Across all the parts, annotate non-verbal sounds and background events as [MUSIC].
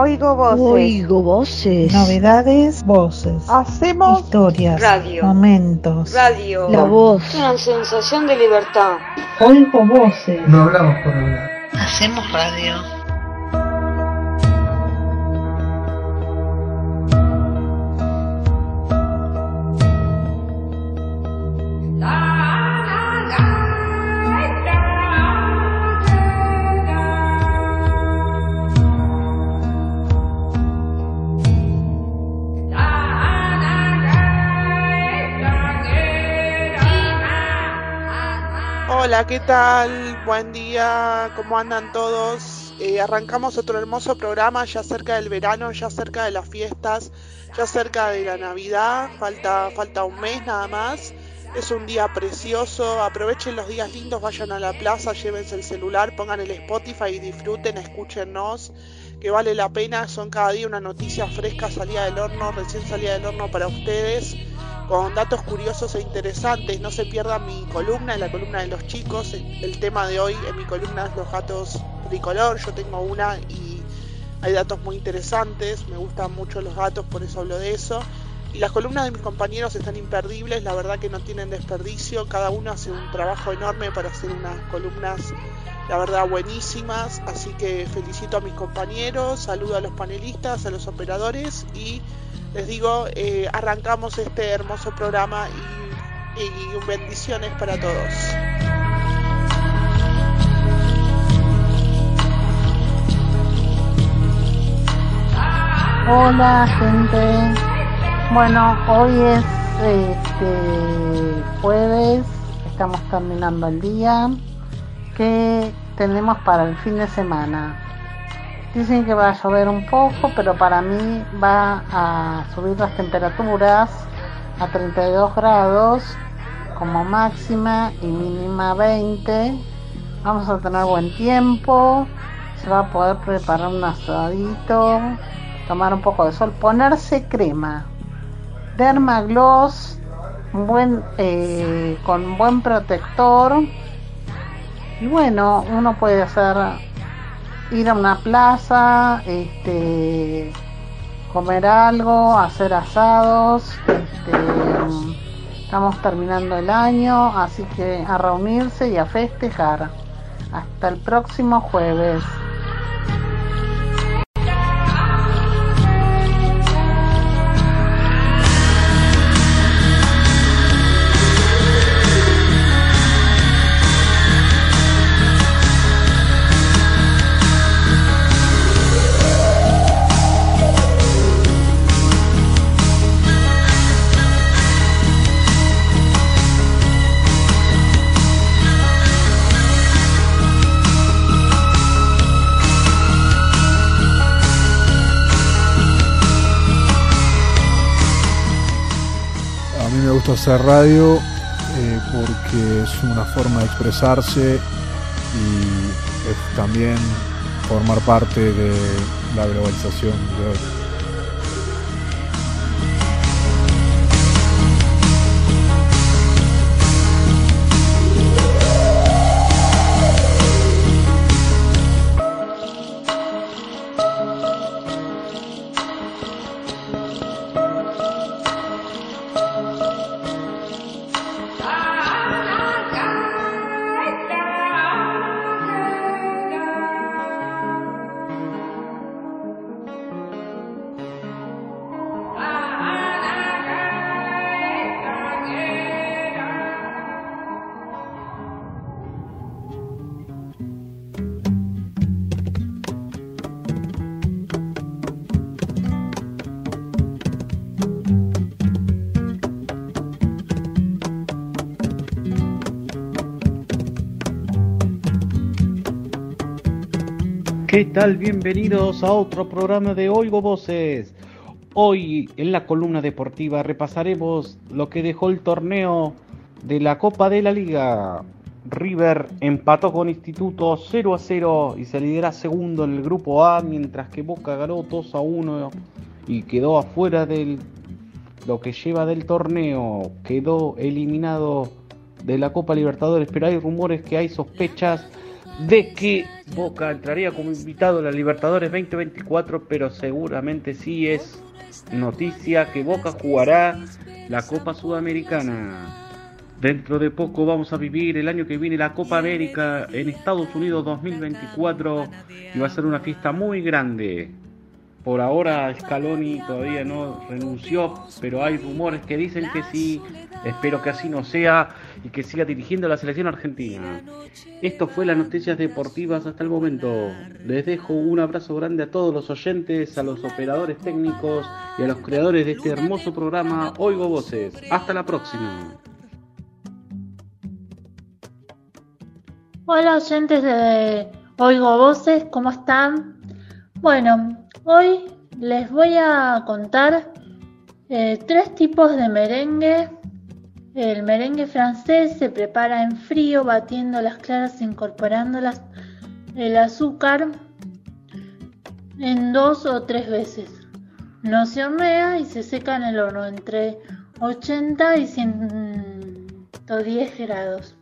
Oigo voces. Oigo voces. Novedades, voces. Hacemos historias. Radio. Momentos. Radio. La voz. Una sensación de libertad. Oigo voces. No hablamos por hablar. Hacemos radio. Hola, ¿qué tal? Buen día, ¿cómo andan todos? Eh, arrancamos otro hermoso programa ya cerca del verano, ya cerca de las fiestas, ya cerca de la Navidad, falta, falta un mes nada más. Es un día precioso, aprovechen los días lindos, vayan a la plaza, llévense el celular, pongan el Spotify y disfruten, escúchenos, que vale la pena, son cada día una noticia fresca salida del horno, recién salida del horno para ustedes con datos curiosos e interesantes. No se pierdan mi columna, en la columna de los chicos. El tema de hoy en mi columna es los gatos tricolor. Yo tengo una y hay datos muy interesantes. Me gustan mucho los gatos, por eso hablo de eso. Y las columnas de mis compañeros están imperdibles, la verdad que no tienen desperdicio. Cada uno hace un trabajo enorme para hacer unas columnas, la verdad, buenísimas. Así que felicito a mis compañeros, saludo a los panelistas, a los operadores y les digo, eh, arrancamos este hermoso programa y, y bendiciones para todos. Hola gente. Bueno, hoy es este, jueves, estamos terminando el día. ¿Qué tenemos para el fin de semana? Dicen que va a llover un poco, pero para mí va a subir las temperaturas a 32 grados como máxima y mínima 20. Vamos a tener buen tiempo, se va a poder preparar un asadito, tomar un poco de sol, ponerse crema, dermagloss, eh, con buen protector. Y bueno, uno puede hacer ir a una plaza, este, comer algo, hacer asados. Este, estamos terminando el año, así que a reunirse y a festejar. Hasta el próximo jueves. Hacer radio eh, porque es una forma de expresarse y también formar parte de la globalización de hoy. ¿Qué tal? Bienvenidos a otro programa de Oigo Voces. Hoy en la columna deportiva repasaremos lo que dejó el torneo de la Copa de la Liga. River empató con Instituto 0 a 0 y se lidera segundo en el grupo A, mientras que Boca ganó 2 a 1 y quedó afuera del lo que lleva del torneo. Quedó eliminado de la Copa Libertadores, pero hay rumores que hay sospechas de que Boca entraría como invitado a la Libertadores 2024, pero seguramente sí es noticia que Boca jugará la Copa Sudamericana. Dentro de poco vamos a vivir el año que viene la Copa América en Estados Unidos 2024 y va a ser una fiesta muy grande. Por ahora Scaloni todavía no renunció, pero hay rumores que dicen que sí. Espero que así no sea y que siga dirigiendo la selección argentina. Esto fue las noticias deportivas hasta el momento. Les dejo un abrazo grande a todos los oyentes, a los operadores técnicos y a los creadores de este hermoso programa Oigo Voces. Hasta la próxima. Hola oyentes de Oigo Voces, ¿cómo están? Bueno, hoy les voy a contar eh, tres tipos de merengue. El merengue francés se prepara en frío, batiendo las claras incorporándolas el azúcar en dos o tres veces. No se hornea y se seca en el horno entre 80 y 110 grados.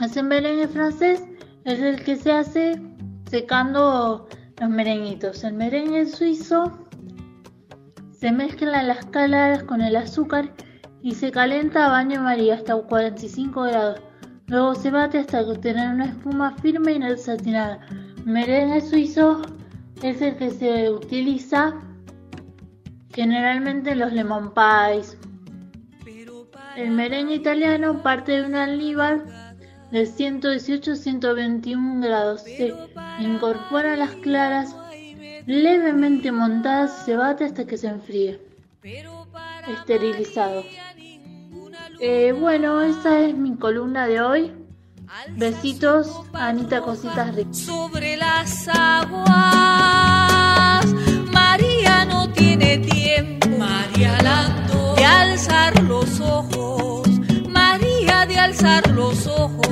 El merengue francés es el que se hace secando los merenguitos. El merengue suizo se mezcla las claras con el azúcar y se calienta a baño María hasta 45 grados. Luego se bate hasta obtener una espuma firme y satinada. Merengue suizo es el que se utiliza generalmente en los lemon pies. El merengue italiano parte de un almíbar de 118 a 121 grados. Se incorpora las claras levemente montadas y se bate hasta que se enfríe. Esterilizado. Eh, bueno, esa es mi columna de hoy. Besitos, Anita Cositas Ricas. Sobre las aguas, María no tiene tiempo, María Lando, de alzar los ojos, María de alzar los ojos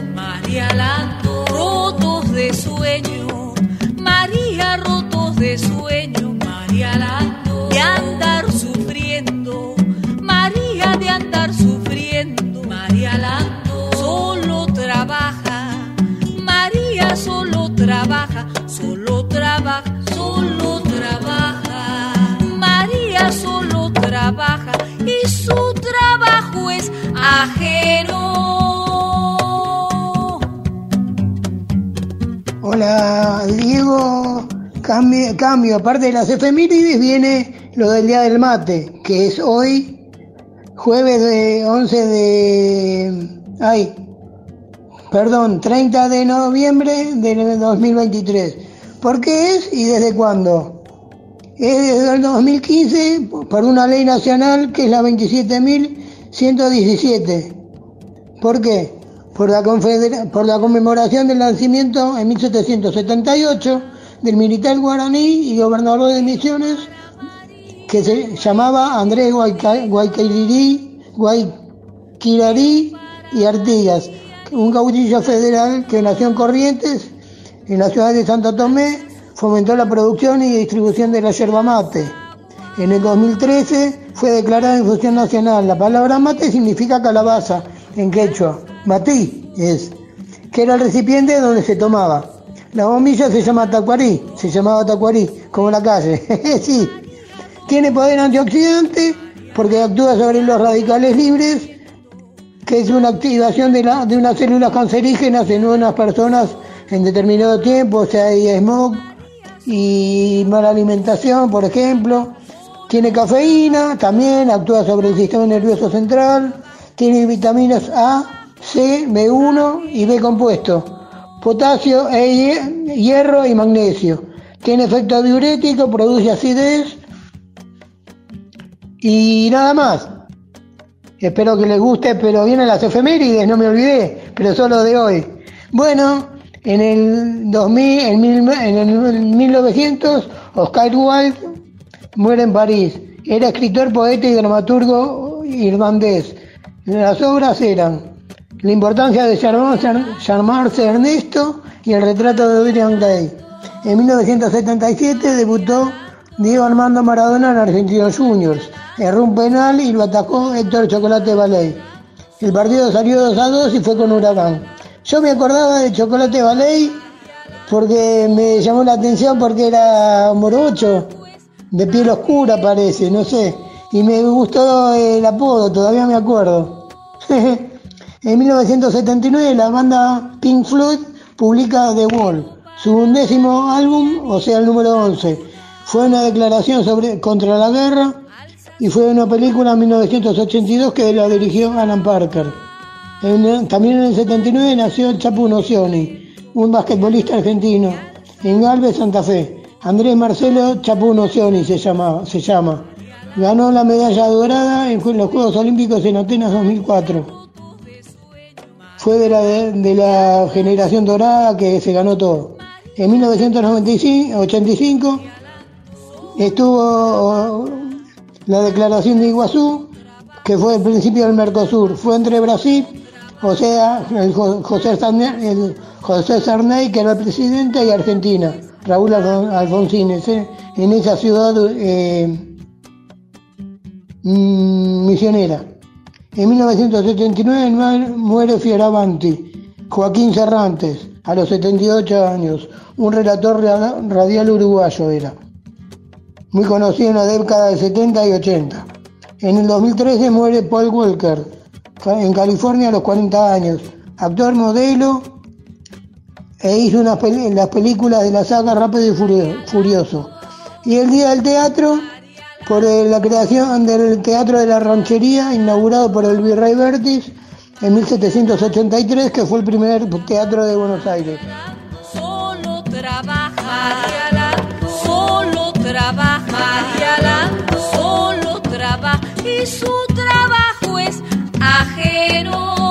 Cambio, aparte de las efemérides viene lo del Día del Mate, que es hoy, jueves de 11 de... Ay, perdón, 30 de noviembre de 2023. ¿Por qué es y desde cuándo? Es desde el 2015 por una ley nacional que es la 27.117. ¿Por qué? por la, por la conmemoración del nacimiento en 1778 del militar guaraní y gobernador de Misiones que se llamaba Andrés Guayquirarí y Artigas, un caudillo federal que nació en Corrientes, en la ciudad de Santo Tomé, fomentó la producción y distribución de la yerba mate. En el 2013 fue declarada infusión nacional. La palabra mate significa calabaza en quechua matí es, que era el recipiente donde se tomaba. La bombilla se llama tacuarí, se llamaba tacuarí, como la calle. [LAUGHS] sí. Tiene poder antioxidante porque actúa sobre los radicales libres, que es una activación de, la, de unas células cancerígenas en unas personas en determinado tiempo, o sea, hay smog y mala alimentación, por ejemplo. Tiene cafeína, también actúa sobre el sistema nervioso central, tiene vitaminas A, C, B1 y B compuesto, potasio, e, hierro y magnesio. Tiene efecto diurético, produce acidez y nada más. Espero que les guste, pero vienen las efemérides, no me olvidé, pero solo de hoy. Bueno, en el 2000, en, el 1900, Oscar Wilde muere en París. Era escritor, poeta y dramaturgo irlandés. Las obras eran la importancia de llamarse Ernesto y el retrato de Adrian Gay. En 1977 debutó Diego Armando Maradona en Argentinos Juniors. Erró un penal y lo atacó Héctor Chocolate Ballet. El partido salió 2 a 2 y fue con Huracán. Yo me acordaba de Chocolate Ballet porque me llamó la atención porque era morocho, de piel oscura parece, no sé. Y me gustó el apodo, todavía me acuerdo. [LAUGHS] en 1979 la banda Pink Floyd publica The Wall, su undécimo álbum, o sea el número 11. Fue una declaración sobre, contra la guerra y fue una película en 1982 que la dirigió Alan Parker. También en el 79 nació Chapu Nocioni, un basquetbolista argentino, en Galvez, Santa Fe. Andrés Marcelo Chapu Nocioni se se llama. Ganó la medalla dorada en los Juegos Olímpicos en Atenas 2004. Fue de la, de la generación dorada que se ganó todo. En 1985 estuvo la declaración de Iguazú, que fue el principio del Mercosur. Fue entre Brasil, o sea, el Jo- José Sarney, el José Sarney, que era el presidente, y Argentina, Raúl Alfon- Alfonsín, ese- en esa ciudad eh, mm, misionera. En 1979 mu- muere Fioravanti, Joaquín Cerrantes, a los 78 años, un relator ra- radial uruguayo era, muy conocido en la década de 70 y 80. En el 2013 muere Paul Walker, en California a los 40 años, actor modelo e hizo unas las películas de la saga Rápido y Furio- Furioso. Y el Día del Teatro, por la creación del Teatro de la Ranchería, inaugurado por el Virrey Vértiz en 1783, que fue el primer teatro de Buenos Aires. Solo trabaja solo trabaja solo trabaja y su trabajo es ajeno.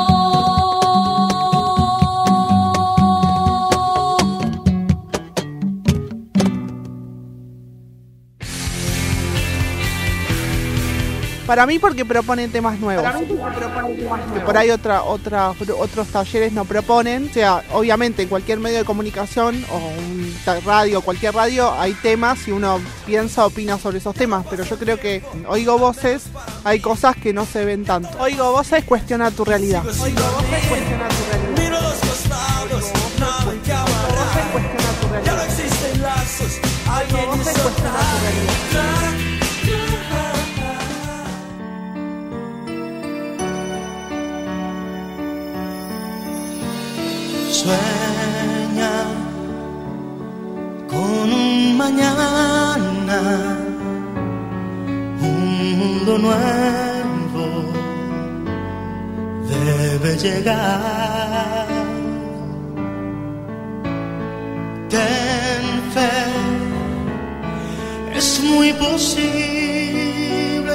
Para mí porque proponen temas nuevos. Que por ahí otra, otra, otros talleres no proponen. O sea, obviamente en cualquier medio de comunicación o un radio, cualquier radio, hay temas y uno piensa, opina sobre esos temas. Pero yo creo que en Oigo Voces hay cosas que no se ven tanto. Oigo Voces cuestiona tu realidad. Oigo Voces cuestiona tu realidad. Miro los costados, nada que amarrar. Ya no existen lazos, alguien hizo Sueña con un mañana, un mundo nuevo debe llegar. Ten fe, es muy posible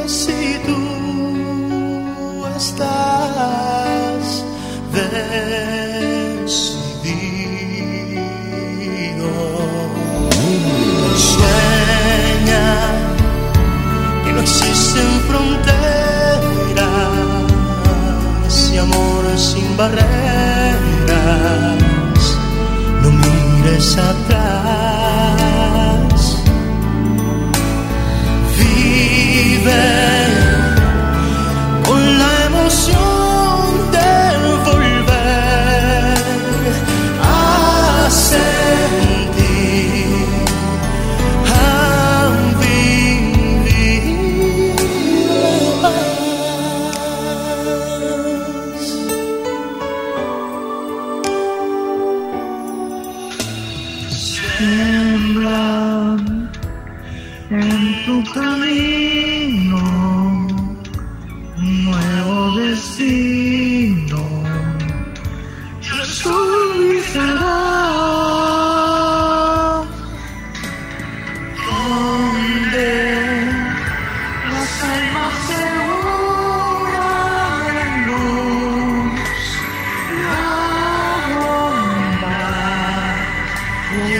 si tú estás decidido. Fronteras amor sin barreras. No mires atrás. Vive con la emoción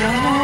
y el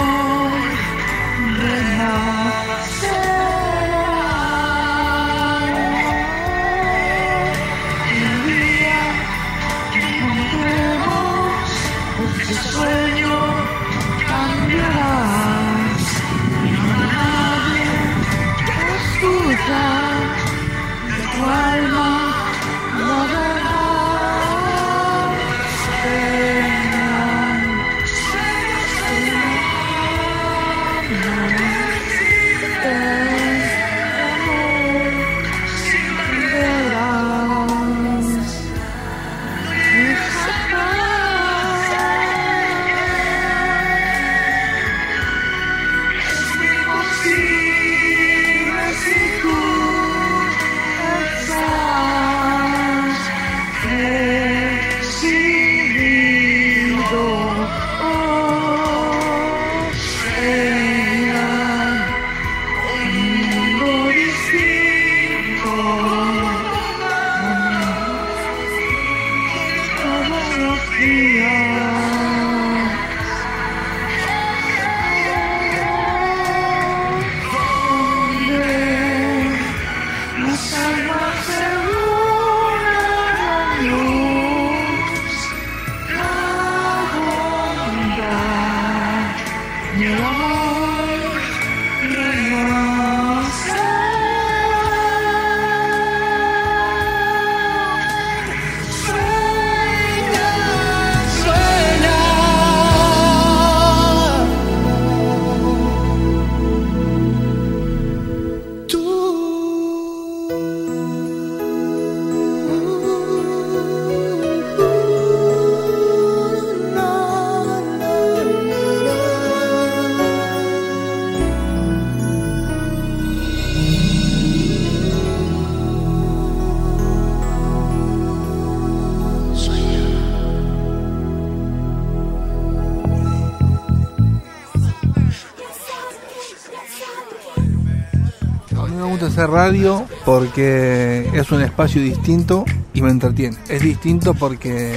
hacer radio porque es un espacio distinto y me entretiene. Es distinto porque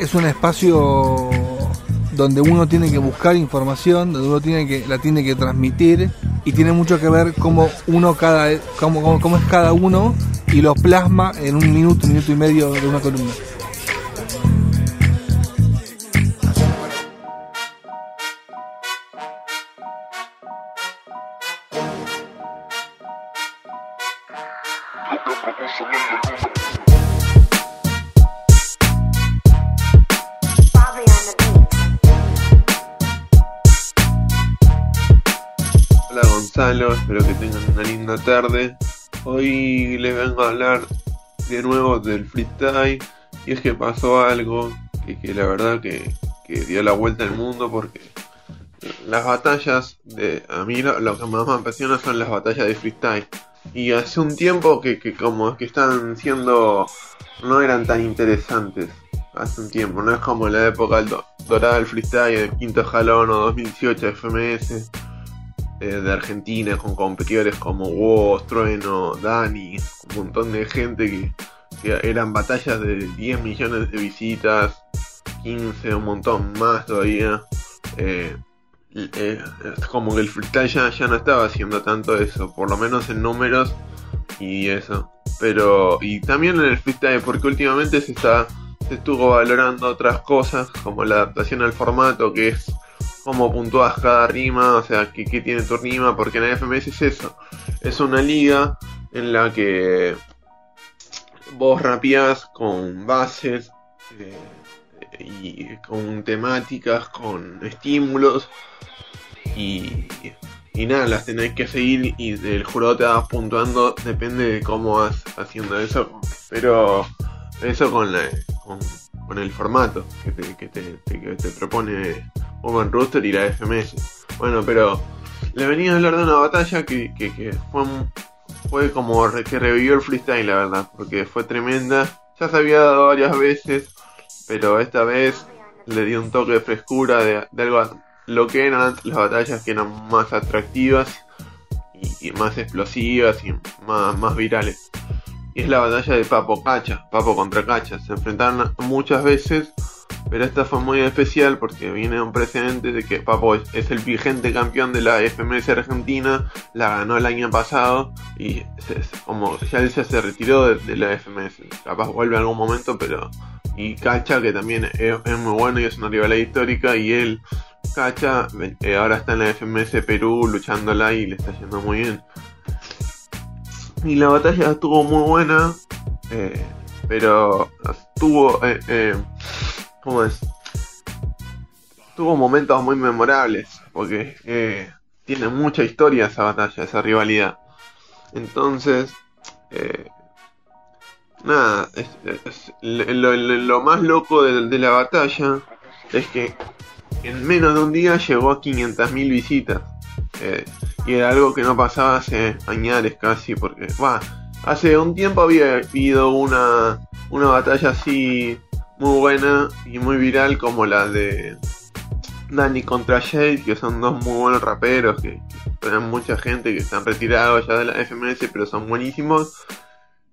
es un espacio donde uno tiene que buscar información, donde uno tiene que la tiene que transmitir y tiene mucho que ver cómo uno cada cómo, cómo, cómo es cada uno y lo plasma en un minuto, minuto y medio de una columna. Espero que tengan una linda tarde. Hoy les vengo a hablar de nuevo del freestyle y es que pasó algo que, que la verdad que, que dio la vuelta al mundo porque las batallas de a mí lo, lo que más me apasiona son las batallas de freestyle y hace un tiempo que, que como que están siendo no eran tan interesantes hace un tiempo no es como la época do- dorada del freestyle de Quinto Jalón o 2018 FMS eh, de Argentina con competidores como Woz, Trueno, Dani, un montón de gente que, eran batallas de 10 millones de visitas, 15, un montón más todavía. Eh, eh, es como que el freestyle ya, ya no estaba haciendo tanto eso, por lo menos en números y eso. Pero, y también en el freestyle, porque últimamente se está se estuvo valorando otras cosas, como la adaptación al formato, que es cómo puntúas cada rima, o sea, qué, tiene tu rima, porque en la FMS es eso. Es una liga en la que vos rapeás con bases eh, y con temáticas, con estímulos y, y nada, las tenés que seguir y el jurado te va puntuando, depende de cómo vas haciendo eso, pero eso con, la, con, con el formato que te, que te, que te propone Urban Rooster y la FMS. Bueno, pero le venía a hablar de una batalla que, que, fue, fue como que revivió el freestyle, la verdad, porque fue tremenda. Ya se había dado varias veces, pero esta vez le dio un toque de frescura de, de algo lo que eran las batallas que eran más atractivas y, y más explosivas y más, más virales. Y es la batalla de Papo Cacha, Papo contra Cacha. Se enfrentaron muchas veces, pero esta fue muy especial porque viene un precedente de que Papo es, el vigente campeón de la FMS Argentina, la ganó el año pasado y como ya él se retiró de, la FMS. Capaz vuelve en algún momento, pero... Y Cacha, que también es, es muy bueno y es una rivalidad histórica, y él, Cacha, eh, ahora está en la FMS Perú luchándola y le está yendo muy bien. Y la batalla estuvo muy buena, eh, pero tuvo, eh, eh, ¿cómo es? Tuvo momentos muy memorables, porque tiene mucha historia esa batalla, esa rivalidad. Entonces, nada, lo, más loco de, la batalla es que en menos de un día llegó a 500.000 visitas. Y era algo que no pasaba hace años casi, porque, va, hace un tiempo había habido una, una batalla así muy buena y muy viral como la de Dani contra Jade, que son dos muy buenos raperos, que, que mucha gente, que están retirados ya de la FMS, pero son buenísimos.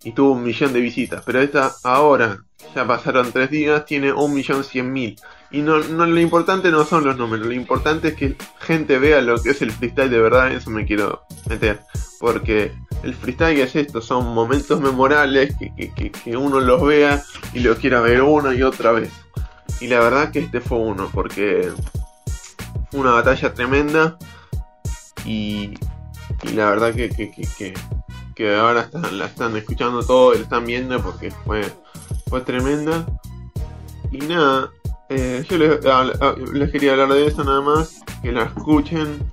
Y tuvo un millón de visitas. Pero esta ahora, ya pasaron tres días, tiene un millón cien mil. Y no, no, lo importante no son los números, lo importante es que gente vea lo que es el freestyle de verdad, eso me quiero meter. Porque el freestyle es esto, son momentos memorables que, que, que, uno los vea y lo quiera ver una y otra vez. Y la verdad que este fue uno, porque fue una batalla tremenda y, y la verdad que, que, que, que ahora están, la están escuchando todo, la están viendo porque fue, fue tremenda. Y nada, eh, yo les, a- a- les quería hablar de eso nada más, que la escuchen,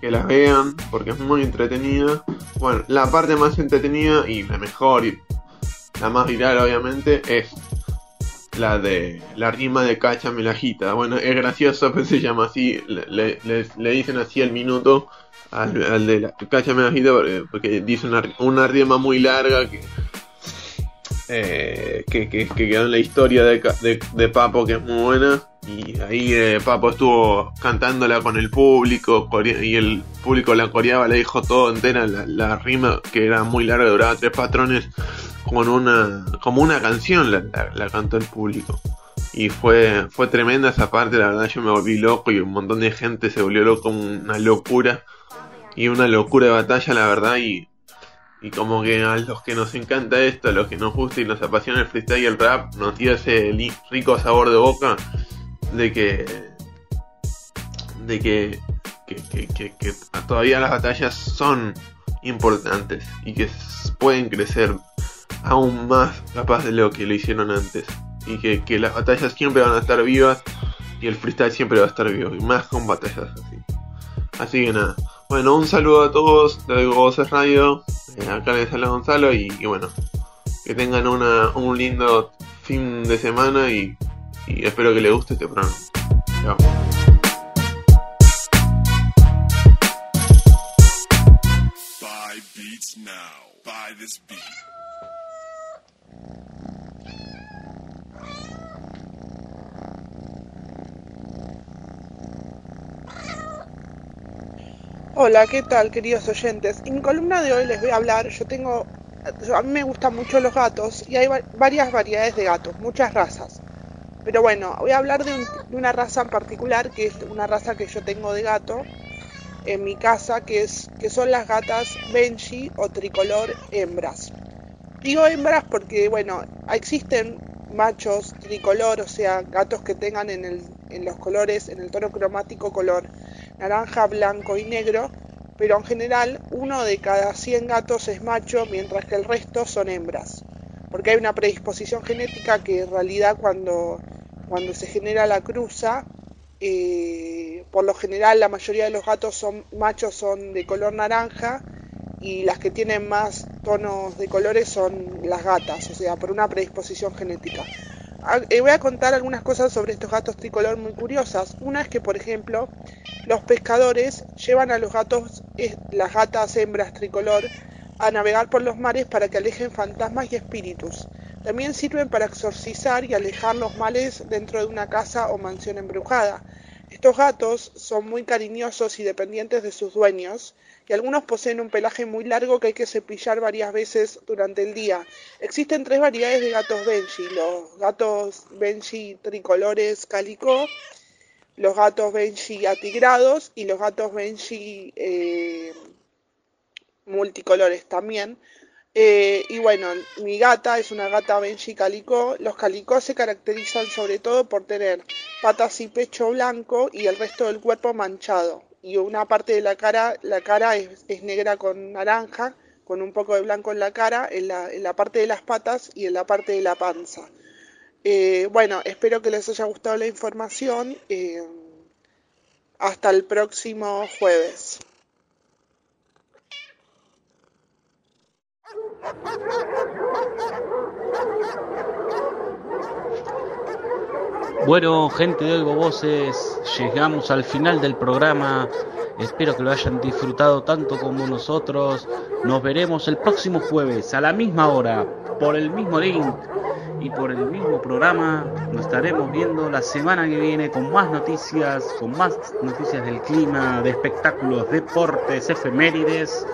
que la vean, porque es muy entretenida. Bueno, la parte más entretenida y la mejor y la más viral obviamente es la de la rima de Cacha Melajita. Bueno, es gracioso, [LAUGHS] pero se llama así, le, le- dicen así al minuto al, de la Cacha Melajita porque, porque dice una, una rima muy larga que, eh, que, que- que quedó en la historia de, de, de Papo, que es muy buena. Y ahí eh, Papo estuvo cantándola con el público y el público la coreaba, le dijo todo entera la, la rima que era muy larga, duraba tres patrones con una como una canción la, la- la cantó el público y fue fue tremenda esa parte la verdad yo me volví loco y un montón de gente se volvió loco una locura y una locura de batalla la verdad y y como que a los que nos encanta esto, a los que nos gusta y nos apasiona el freestyle y el rap, nos dio ese rico sabor de boca de que de que, que, que- que- todavía las batallas son importantes y que pueden crecer aún más capaz de lo que lo hicieron antes. Y que, que las batallas siempre van a estar vivas y el freestyle siempre va a estar vivo y más con batallas así. Así que nada bueno un saludo a todos de Voces Radio eh, acá les habla Gonzalo y, bueno que tengan una, un lindo fin de semana y, espero que les guste este programa Chao. Buy. Hola, ¿qué tal, queridos oyentes? En mi columna de hoy les voy a hablar, yo tengo, a mí me gustan mucho los gatos y hay va- varias variedades de gatos, muchas razas. Pero bueno, voy a hablar de, un- de una raza en particular, que es una raza que yo tengo de gato en mi casa, que, es, que son las gatas Benji o tricolor hembras. Digo hembras porque, bueno, existen machos tricolor, o sea, gatos que tengan en, el, en los colores, en el tono cromático color naranja, blanco y negro, pero en general uno de cada 100 gatos es macho, mientras que el resto son hembras. Porque hay una predisposición genética que en realidad cuando, cuando se genera la cruza, eh, por lo general la mayoría de los gatos son machos son de color naranja y las que tienen más tonos de colores son las gatas, o sea, por una predisposición genética. Ah, eh, voy a contar algunas cosas sobre estos gatos tricolor muy curiosas. Una es que, por ejemplo, los pescadores llevan a los gatos, eh, las gatas hembras tricolor, a navegar por los mares para que alejen fantasmas y espíritus. También sirven para exorcizar y alejar los males dentro de una casa o mansión embrujada. Estos gatos son muy cariñosos y dependientes de sus dueños, y algunos poseen un pelaje muy largo que hay que cepillar varias veces durante el día. Existen tres variedades de gatos Benji, los gatos Benji tricolores cálico, los gatos Benji atigrados y los gatos Benji eh, multicolores también. Eh, y bueno, mi gata es una gata Benji Calico. Los calicos se caracterizan sobre todo por tener patas y pecho blanco y el resto del cuerpo manchado. Y una parte de la cara, la cara es, negra con naranja, con un poco de blanco en la cara, en la, en la parte de las patas y en la parte de la panza. Eh, bueno, espero que les haya gustado la información. eh, hasta el próximo jueves. Bueno, gente de Oigo Voces, llegamos al final del programa. Espero que lo hayan disfrutado tanto como nosotros. Nos veremos el próximo jueves a la misma hora, por el mismo link y por el mismo programa nos estaremos viendo la semana que viene con más noticias, con más noticias del clima, de espectáculos, deportes, efemérides.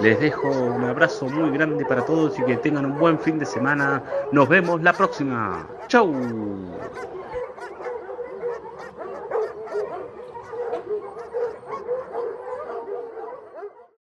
Les dejo un abrazo muy grande para todos y que tengan un buen fin de semana. Nos vemos la próxima. Chau.